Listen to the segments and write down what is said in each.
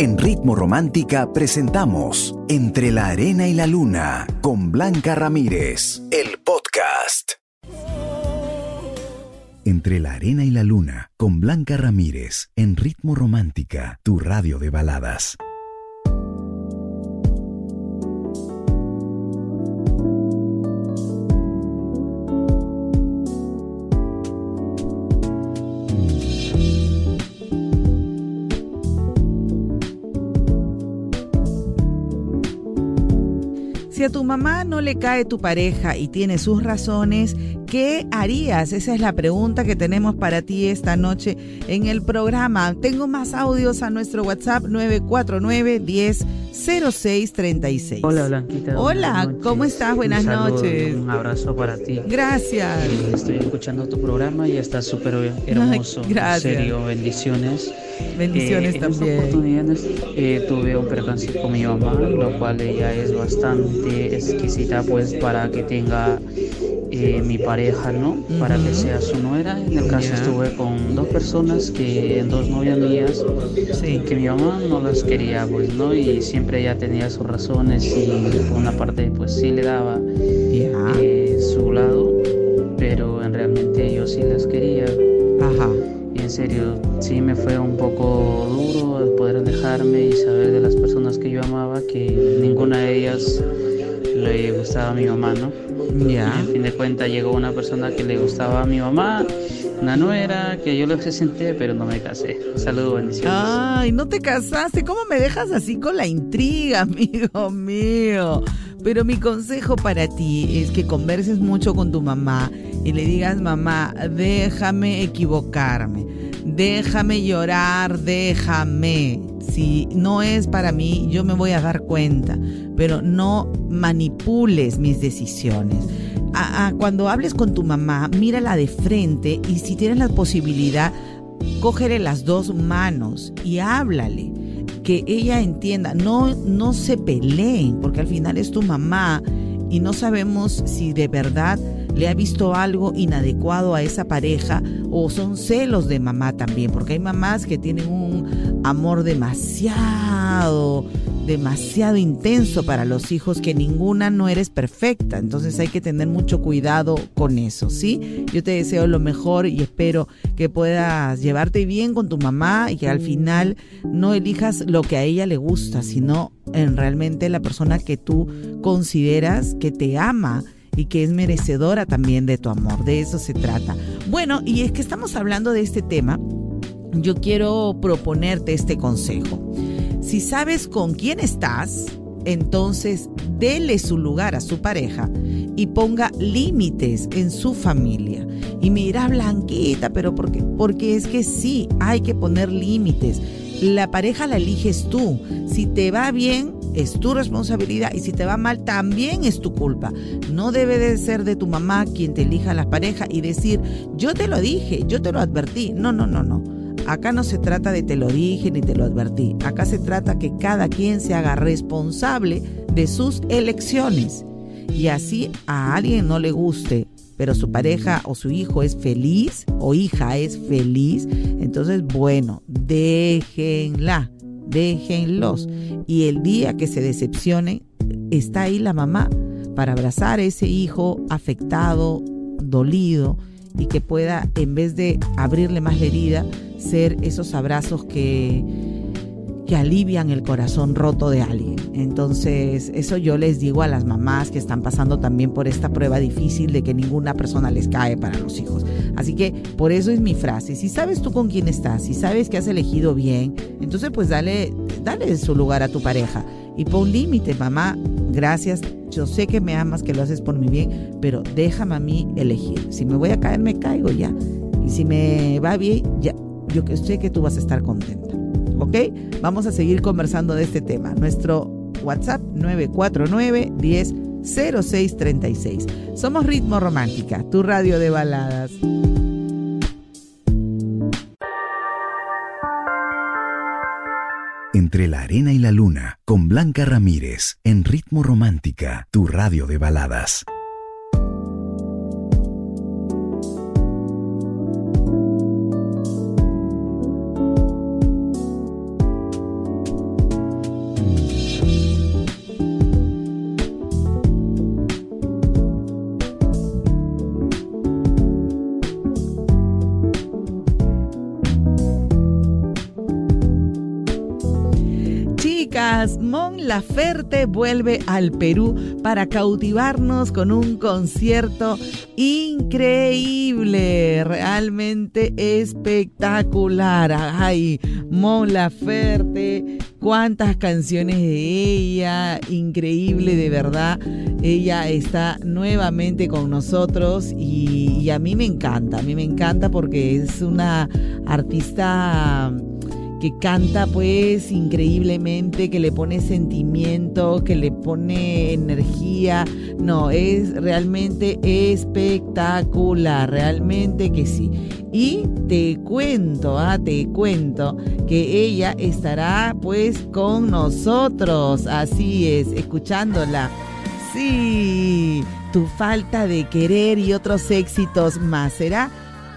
En Ritmo Romántica presentamos Entre la Arena y la Luna con Blanca Ramírez, el podcast. Entre la Arena y la Luna con Blanca Ramírez en Ritmo Romántica, tu radio de baladas. A tu mamá no le cae tu pareja y tiene sus razones, ¿qué harías? Esa es la pregunta que tenemos para ti esta noche en el programa. Tengo más audios a nuestro WhatsApp 949 10 0636. Hola Blanquita. Hola, ¿cómo estás? Buenas noches. Un abrazo para ti. Gracias. Eh, estoy escuchando tu programa y está súper hermoso. gracias. En serio, bendiciones. Bendiciones eh, también. En oportunidades eh, tuve un percance con mi mamá, lo cual ella es bastante exquisita pues para que tenga eh, mi pareja, ¿no? Para que sea su nuera. En el caso estuve con dos personas que, dos novias mías, Sí. que mi mamá no las quería, pues, ¿no? Y siempre ella tenía sus razones y por una parte pues sí le daba su lado, serio, sí me fue un poco duro el poder alejarme y saber de las personas que yo amaba que ninguna de ellas le gustaba a mi mamá, ¿no? Y Ya. en fin de cuentas llegó una persona que le gustaba a mi mamá, una nuera, que yo lo presenté, pero no me casé. Saludos, bendiciones. Ay, no te casaste. ¿Cómo me dejas así con la intriga, amigo mío? Pero mi consejo para ti es que converses mucho con tu mamá y le digas, mamá, déjame equivocarme, déjame llorar, déjame. Si no es para mí, yo me voy a dar cuenta, pero no manipules mis decisiones. Cuando hables con tu mamá, mírala de frente y si tienes la posibilidad, cógele las dos manos y háblale. Que ella entienda, no, no se peleen, porque al final es tu mamá y no sabemos si de verdad le ha visto algo inadecuado a esa pareja o son celos de mamá también, porque hay mamás que tienen un amor demasiado, demasiado intenso para los hijos, que ninguna no eres perfecta, entonces hay que tener mucho cuidado con eso, ¿sí? Yo te deseo lo mejor y espero que puedas llevarte bien con tu mamá y que al final no elijas lo que a ella le gusta, sino en realmente la persona que tú consideras que te ama y que es merecedora también de tu amor. De eso se trata. Bueno, y es que estamos hablando de este tema. Yo quiero proponerte este consejo. Si sabes con quién estás, entonces dele su lugar a su pareja y ponga límites en su familia. Y me dirás, Blanquita, pero ¿por qué? Porque es que sí, hay que poner límites. La pareja la eliges tú. Si te va bien, es tu responsabilidad y si te va mal, también es tu culpa. No debe de ser de tu mamá quien te elija la pareja y decir, yo te lo dije, yo te lo advertí. No, no, no, no. Acá no se trata de te lo dije ni te lo advertí. Acá se trata que cada quien se haga responsable de sus elecciones. Y así a alguien no le guste, pero su pareja o su hijo es feliz o hija es feliz, entonces bueno, déjenla, déjenlos. Y el día que se decepcionen, está ahí la mamá para abrazar a ese hijo afectado, dolido, y que pueda, en vez de abrirle más la herida, ser esos abrazos que, que alivian el corazón roto de alguien. Entonces, eso yo les digo a las mamás que están pasando también por esta prueba difícil de que ninguna persona les cae para los hijos. Así que por eso es mi frase. Si sabes tú con quién estás, si sabes que has elegido bien, entonces pues dale, dale su lugar a tu pareja y pon límite, mamá. Gracias, yo sé que me amas, que lo haces por mi bien, pero déjame a mí elegir. Si me voy a caer, me caigo ya. Y si me va bien, ya. Yo sé que tú vas a estar contenta. Vamos a seguir conversando de este tema. Nuestro WhatsApp 949 10 0636. Somos Ritmo Romántica, tu radio de baladas. Entre la arena y la luna con Blanca Ramírez en Ritmo Romántica, tu radio de baladas. Mon Laferte vuelve al Perú para cautivarnos con un concierto increíble, realmente espectacular. Ay, Mon Laferte, cuántas canciones de ella, increíble de verdad. Ella está nuevamente con nosotros y, y a mí me encanta, a mí me encanta porque es una artista que canta pues increíblemente, que le pone sentimiento, que le pone energía. No, es realmente espectacular, realmente que sí. Y te cuento, ah, te cuento que ella estará pues con nosotros, así es, escuchándola. Sí, tu falta de querer y otros éxitos más será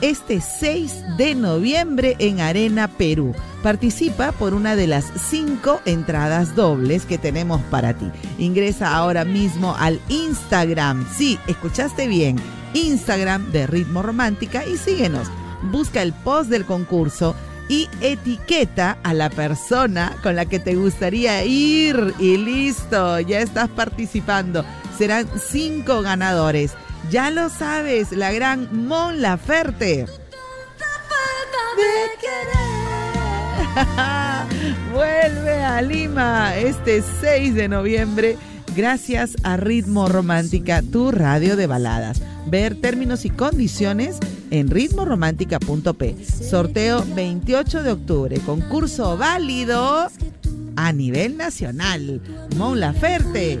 este 6 de noviembre en Arena Perú. Participa por una de las cinco entradas dobles que tenemos para ti. Ingresa ahora mismo al Instagram. Sí, escuchaste bien. Instagram de Ritmo Romántica y síguenos. Busca el post del concurso y etiqueta a la persona con la que te gustaría ir. Y listo, ya estás participando. Serán cinco ganadores. Ya lo sabes, la gran Mon Laferte. Vuelve a Lima este 6 de noviembre gracias a Ritmo Romántica, tu radio de baladas. Ver términos y condiciones en ritmoromántica.p. Sorteo 28 de octubre. Concurso válido a nivel nacional. Mon Laferte.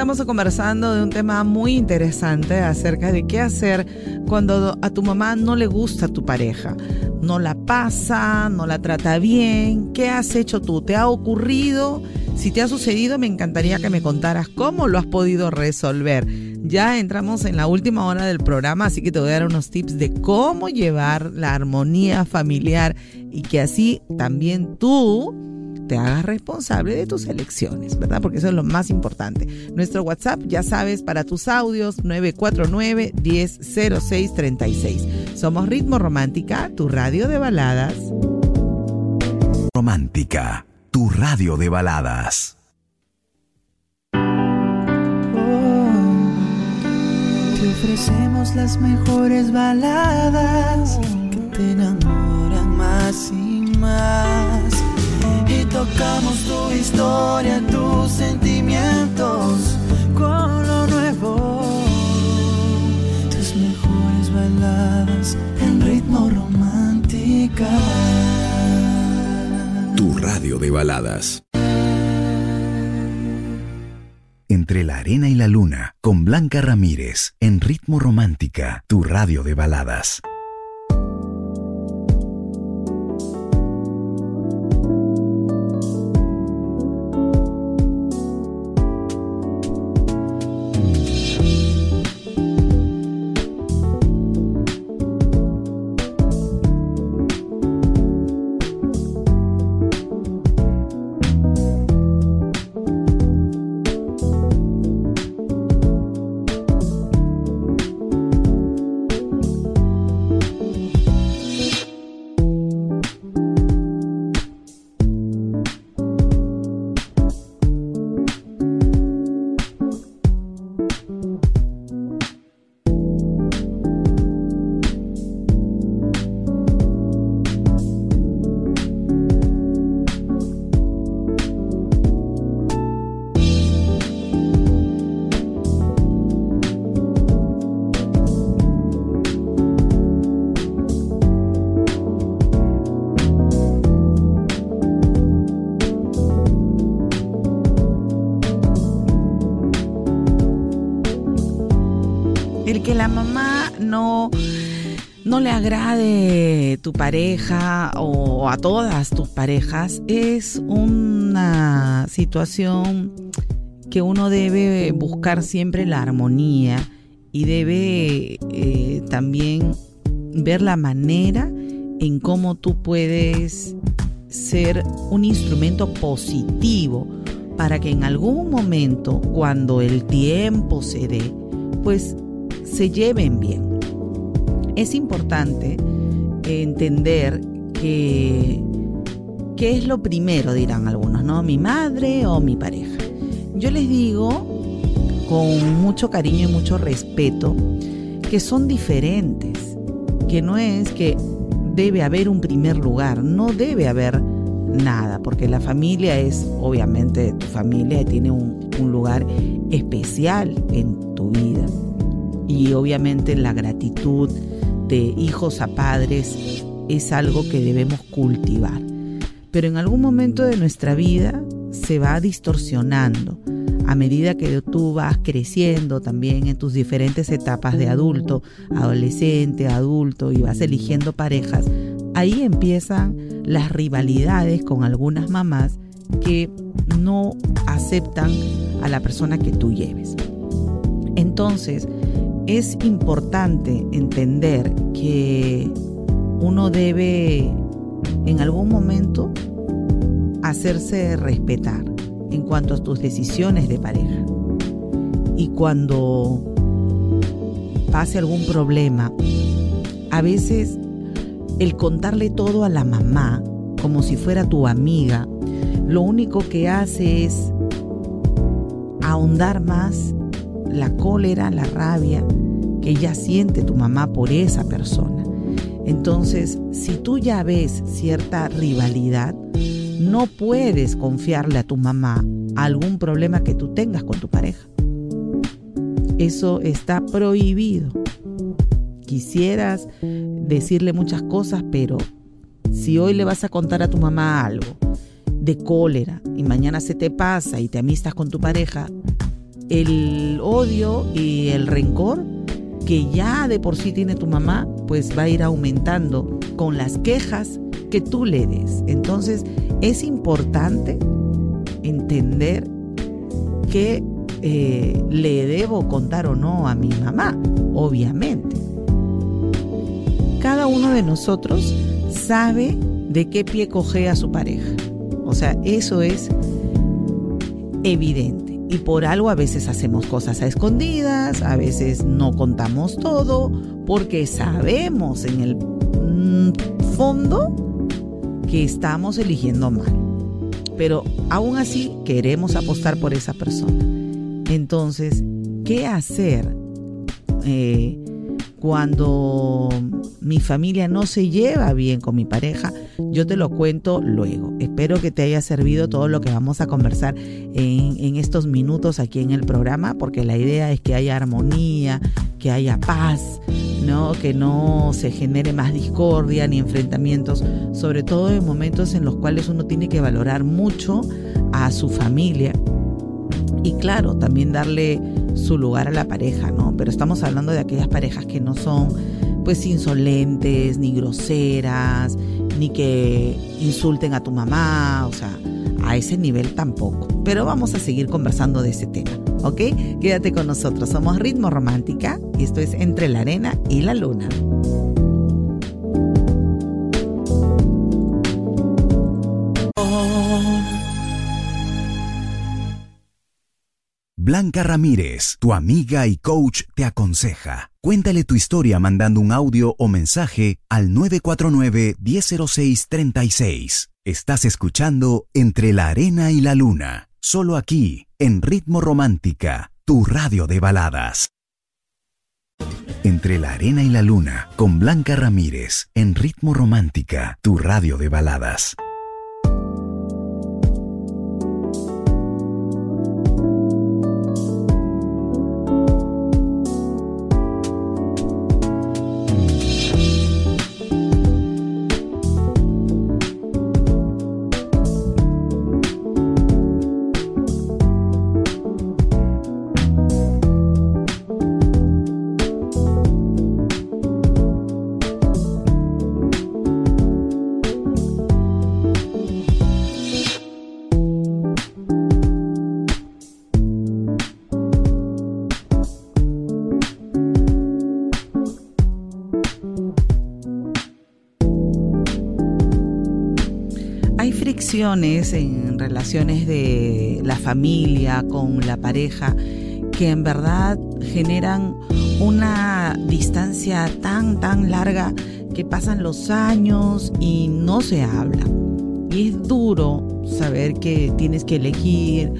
Conversando de un tema muy interesante acerca de qué hacer cuando a tu mamá no le gusta tu pareja. No la pasa, no la trata bien. ¿Qué has hecho tú? ¿Te ha ocurrido? Si te ha sucedido, me encantaría que me contaras cómo lo has podido resolver. Ya entramos en la última hora del programa, así que te voy a dar unos tips de cómo llevar la armonía familiar y que así también tú te hagas responsable de tus elecciones, ¿verdad? Porque eso es lo más importante. Nuestro WhatsApp, ya sabes, para tus audios, 949-100636. Somos Ritmo Romántica, tu radio de baladas. Romántica, tu radio de baladas. te ofrecemos las mejores baladas que te enamoran más y más tocamos tu historia, tus sentimientos con lo nuevo. Tus mejores baladas en ritmo romántica. Tu radio de baladas. Entre la arena y la luna, con Blanca Ramírez, en ritmo romántica, tu radio de baladas. Tu pareja o a todas tus parejas, es una situación que uno debe buscar siempre la armonía y debe eh, también ver la manera en cómo tú puedes ser un instrumento positivo para que en algún momento, cuando el tiempo se dé, pues se lleven bien. Es importante entender que qué es lo primero, dirán algunos, ¿no? Mi madre o mi pareja. Yo les digo con mucho cariño y mucho respeto que son diferentes, que no es que debe haber un primer lugar, no debe haber nada, porque la familia es obviamente tu familia y tiene un, lugar especial en tu vida. Y obviamente la gratitud de hijos a padres es algo que debemos cultivar. Pero en algún momento de nuestra vida se va distorsionando a medida que tú vas creciendo también en tus diferentes etapas de adulto, adolescente, adulto y vas eligiendo parejas, ahí empiezan las rivalidades con algunas mamás que no aceptan a la persona que tú lleves. Entonces, es importante entender que uno debe en algún momento hacerse respetar en cuanto a tus decisiones de pareja. Y cuando pase algún problema, a veces el contarle todo a la mamá, como si fuera tu amiga, lo único que hace es ahondar más la cólera, la rabia que ya siente tu mamá por esa persona. Entonces, si tú ya ves cierta rivalidad, no puedes confiarle a tu mamá algún problema que tú tengas con tu pareja. Eso está prohibido. Quisieras decirle muchas cosas, pero si hoy le vas a contar a tu mamá algo de cólera y mañana se te pasa y te amistas con tu pareja, el odio y el rencor que ya de por sí tiene tu mamá, pues va a ir aumentando con las quejas que tú le des. Entonces es importante entender que eh, le debo contar o no a mi mamá, obviamente. Cada uno de nosotros sabe de qué pie coge a su pareja. O sea, eso es evidente. Y por algo a veces hacemos cosas a escondidas, a veces no contamos todo, porque sabemos en el mm, fondo que estamos eligiendo mal. Pero aún así queremos apostar por esa persona. Entonces, ¿qué hacer eh, cuando mi familia no se lleva bien con mi pareja, yo te lo cuento luego. Espero que te haya servido todo lo que vamos a conversar en, estos minutos aquí en el programa, porque la idea es que haya armonía, que haya paz, ¿no? que no se genere más discordia ni enfrentamientos, sobre todo en momentos en los cuales uno tiene que valorar mucho a su familia. Y claro, también darle su lugar a la pareja, ¿no? Pero estamos hablando de aquellas parejas que no son pues insolentes, ni groseras, ni que insulten a tu mamá, o sea, a ese nivel tampoco. Pero vamos a seguir conversando de ese tema, ¿ok? Quédate con nosotros, somos Ritmo Romántica y esto es Entre la Arena y la Luna. Blanca Ramírez, tu amiga y coach, te aconseja. Cuéntale tu historia mandando un audio o mensaje al 949-1006-36. Estás escuchando Entre la Arena y la Luna, solo aquí, en Ritmo Romántica, tu radio de baladas. Entre la Arena y la Luna, con Blanca Ramírez, en Ritmo Romántica, tu radio de baladas. Fricciones en relaciones de la familia con la pareja que en verdad generan una distancia tan, tan larga que pasan los años y no se habla. Y es duro saber que tienes que elegir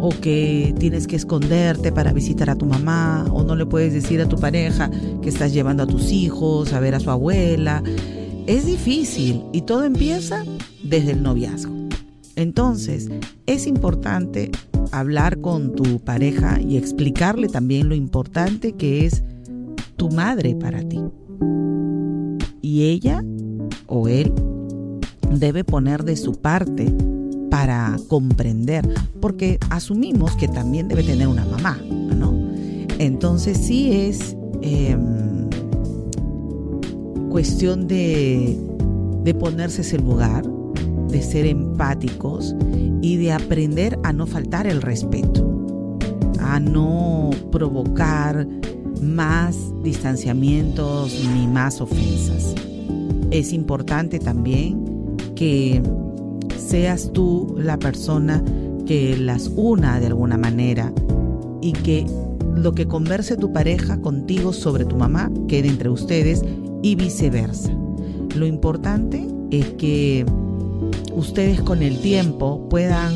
o que tienes que esconderte para visitar a tu mamá o no le puedes decir a tu pareja que estás llevando a tus hijos a ver a su abuela. Es difícil y todo empieza desde el noviazgo. Entonces, es importante hablar con tu pareja y explicarle también lo importante que es tu madre para ti. Y ella o él debe poner de su parte para comprender, porque asumimos que también debe tener una mamá, ¿no? Entonces sí es em, cuestión de, de ponerse ese lugar, de ser empáticos y de aprender a no faltar el respeto, a no provocar más distanciamientos ni más ofensas. Es importante también que seas tú la persona que las una de alguna manera y que lo que converse tu pareja contigo sobre tu mamá quede entre ustedes y viceversa. Lo importante es que ustedes con el tiempo puedan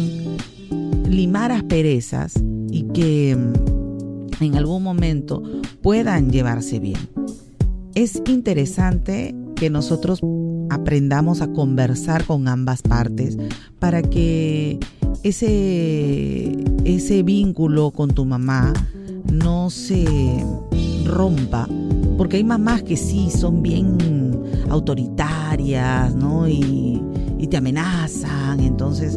limar asperezas y que mm, en algún momento puedan llevarse bien. Es interesante que nosotros aprendamos a conversar con ambas partes para que ese, ese vínculo con tu mamá no se rompa, porque hay mamás que sí son bien autoritarias, ¿no? Y, te amenazan, entonces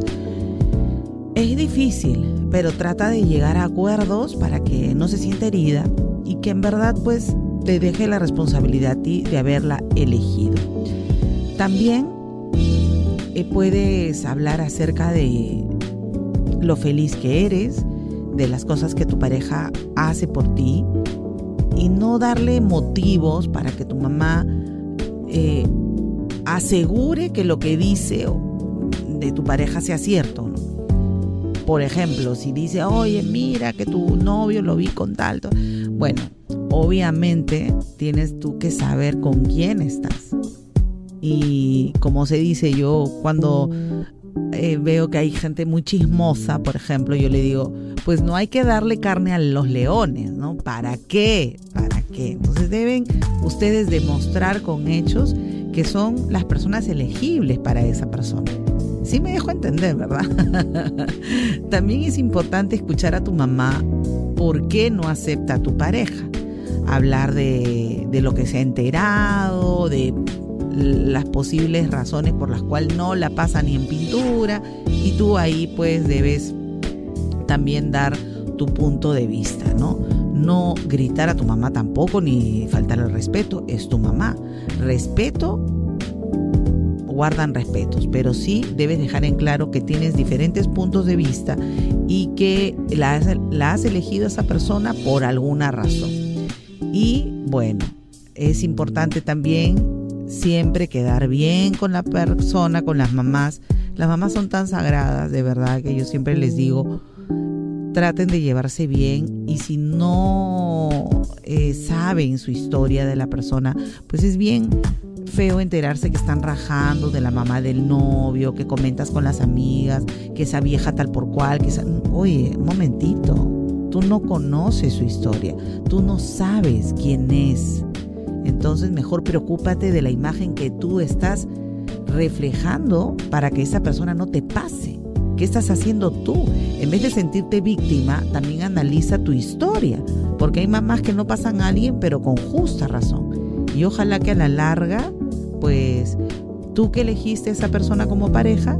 es difícil, pero trata de llegar a acuerdos para que no se sienta herida y que en verdad pues te deje la responsabilidad a ti de haberla elegido. También eh, puedes hablar acerca de lo feliz que eres, de las cosas que tu pareja hace por ti y no darle motivos para que tu mamá eh, asegure que lo que dice de tu pareja sea cierto. Por ejemplo, si dice, oye, mira que tu novio lo vi con tal. Bueno, obviamente tienes tú que saber con quién estás. Y como se dice yo, cuando eh, veo que hay gente muy chismosa, por ejemplo, yo le digo, pues no hay que darle carne a los leones, ¿no? ¿Para qué? ¿Para qué? Entonces deben ustedes demostrar con hechos que son las personas elegibles para esa persona. Sí me dejo entender, ¿verdad? También es importante escuchar a tu mamá por qué no acepta a tu pareja. Hablar de, de lo que se ha enterado, de las posibles razones por las cuales no la pasa ni en pintura y tú ahí pues debes también dar tu punto de vista, ¿no? No gritar a tu mamá tampoco ni faltar el respeto, es tu mamá. Respeto guardan respetos, pero sí debes dejar en claro que tienes diferentes puntos de vista y que la la has elegido a esa persona por alguna razón. Y bueno, es importante también siempre quedar bien con la persona, con las mamás. Las mamás son tan sagradas, de verdad, que yo siempre les digo, traten de llevarse bien y si no eh, saben su historia de la persona, pues es bien feo enterarse que están rajando de la mamá del novio, que comentas con las amigas, que esa vieja tal por cual, que esa... Oye, un momentito, tú no conoces su historia, tú no sabes quién es entonces mejor preocúpate de la imagen que tú estás reflejando para que esa persona no te pase. ¿Qué estás haciendo tú? En vez de sentirte víctima, también analiza tu historia, porque hay mamás que no pasan a alguien, pero con justa razón. Y ojalá que a la larga, pues tú que elegiste a esa persona como pareja,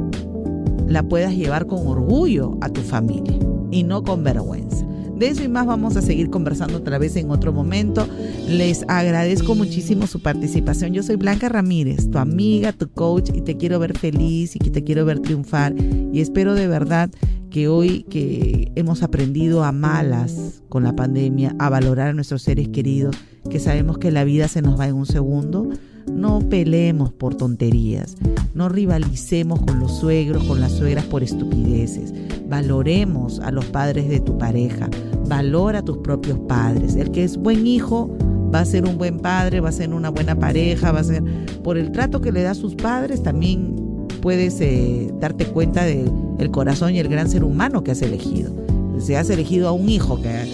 la puedas llevar con orgullo a tu familia y no con vergüenza. De eso y más vamos a seguir conversando otra vez en otro momento. Les agradezco muchísimo su participación. Yo soy Blanca Ramírez, tu amiga, tu coach, y te quiero ver feliz y que te quiero ver triunfar. Y espero de verdad que hoy que hemos aprendido a malas con la pandemia, a valorar a nuestros seres queridos, que sabemos que la vida se nos va en un segundo, no peleemos por tonterías, no rivalicemos con los suegros, con las suegras por estupideces. Valoremos a los padres de tu pareja, valora a tus propios padres. El que es buen hijo va a ser un buen padre, va a ser una buena pareja, va a ser por el trato que le da a sus padres también puedes eh, darte cuenta del el corazón y el gran ser humano que has elegido. Si has elegido a un hijo que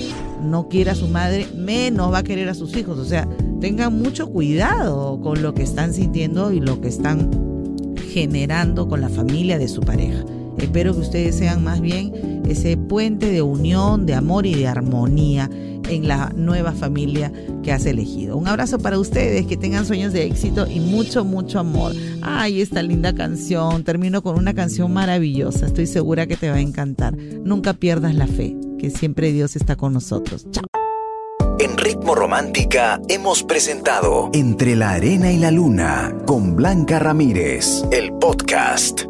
no quiere a su madre, menos va a querer a sus hijos. O sea, tengan mucho cuidado con lo que están sintiendo y lo que están generando con la familia de su pareja. Espero que ustedes sean más bien ese puente de unión, de amor y de armonía en la nueva familia que has elegido. Un abrazo para ustedes, que tengan sueños de éxito y mucho, mucho amor. Ay, esta linda canción. Termino con una canción maravillosa. Estoy segura que te va a encantar. Nunca pierdas la fe, que siempre Dios está con nosotros. Chao. En Ritmo Romántica hemos presentado Entre la Arena y la Luna con Blanca Ramírez, el podcast.